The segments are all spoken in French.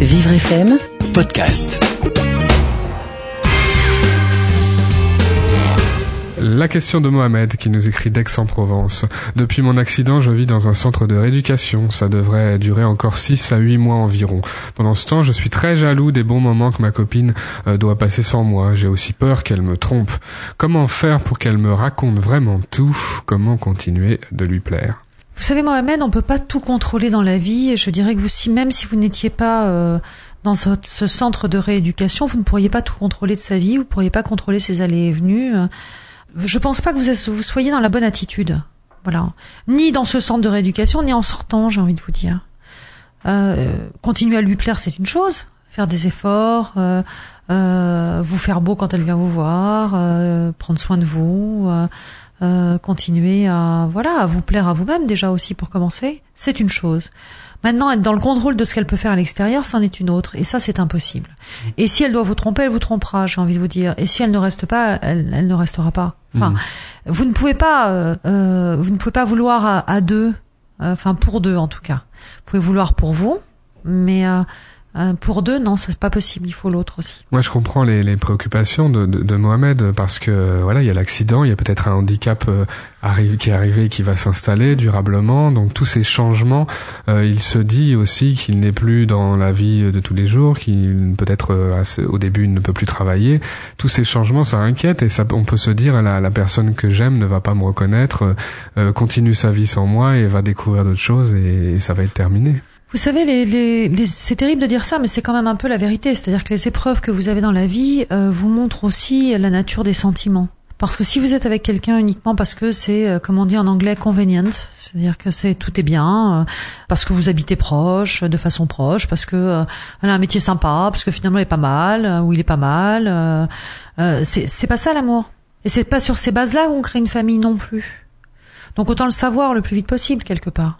Vivre FM podcast. La question de Mohamed qui nous écrit d'Aix-en-Provence. Depuis mon accident, je vis dans un centre de rééducation. Ça devrait durer encore 6 à 8 mois environ. Pendant ce temps, je suis très jaloux des bons moments que ma copine euh, doit passer sans moi. J'ai aussi peur qu'elle me trompe. Comment faire pour qu'elle me raconte vraiment tout? Comment continuer de lui plaire? Vous savez, Mohamed, on peut pas tout contrôler dans la vie. Et je dirais que vous, si même si vous n'étiez pas euh, dans ce, ce centre de rééducation, vous ne pourriez pas tout contrôler de sa vie. Vous ne pourriez pas contrôler ses allées et venues. Je pense pas que vous, vous soyez dans la bonne attitude. Voilà. Ni dans ce centre de rééducation, ni en sortant, j'ai envie de vous dire. Euh, continuer à lui plaire, c'est une chose. Faire des efforts, euh, euh, vous faire beau quand elle vient vous voir, euh, prendre soin de vous, euh, euh, continuer à voilà à vous plaire à vous-même déjà aussi pour commencer, c'est une chose. Maintenant, être dans le contrôle de ce qu'elle peut faire à l'extérieur, c'en est une autre. Et ça, c'est impossible. Et si elle doit vous tromper, elle vous trompera, j'ai envie de vous dire. Et si elle ne reste pas, elle, elle ne restera pas. Enfin, vous ne pouvez pas, euh, euh, vous ne pouvez pas vouloir à, à deux, euh, enfin pour deux en tout cas. Vous pouvez vouloir pour vous, mais euh, pour deux, non, c'est pas possible. Il faut l'autre aussi. Moi, je comprends les, les préoccupations de, de, de Mohamed parce que voilà, il y a l'accident, il y a peut-être un handicap euh, qui est arrivé et qui va s'installer durablement. Donc tous ces changements, euh, il se dit aussi qu'il n'est plus dans la vie de tous les jours, qu'il peut-être euh, au début il ne peut plus travailler. Tous ces changements, ça inquiète et ça, on peut se dire la, la personne que j'aime ne va pas me reconnaître, euh, continue sa vie sans moi et va découvrir d'autres choses et, et ça va être terminé. Vous savez, les, les, les- c'est terrible de dire ça, mais c'est quand même un peu la vérité. C'est-à-dire que les épreuves que vous avez dans la vie euh, vous montrent aussi la nature des sentiments. Parce que si vous êtes avec quelqu'un uniquement parce que c'est, euh, comme on dit en anglais, convenient, c'est-à-dire que c'est tout est bien, euh, parce que vous habitez proche, de façon proche, parce que euh, a un métier sympa, parce que finalement il est pas mal, euh, ou il est pas mal, euh, euh, c'est pas ça l'amour. Et c'est pas sur ces bases-là qu'on crée une famille non plus. Donc autant le savoir le plus vite possible quelque part.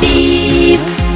Deep.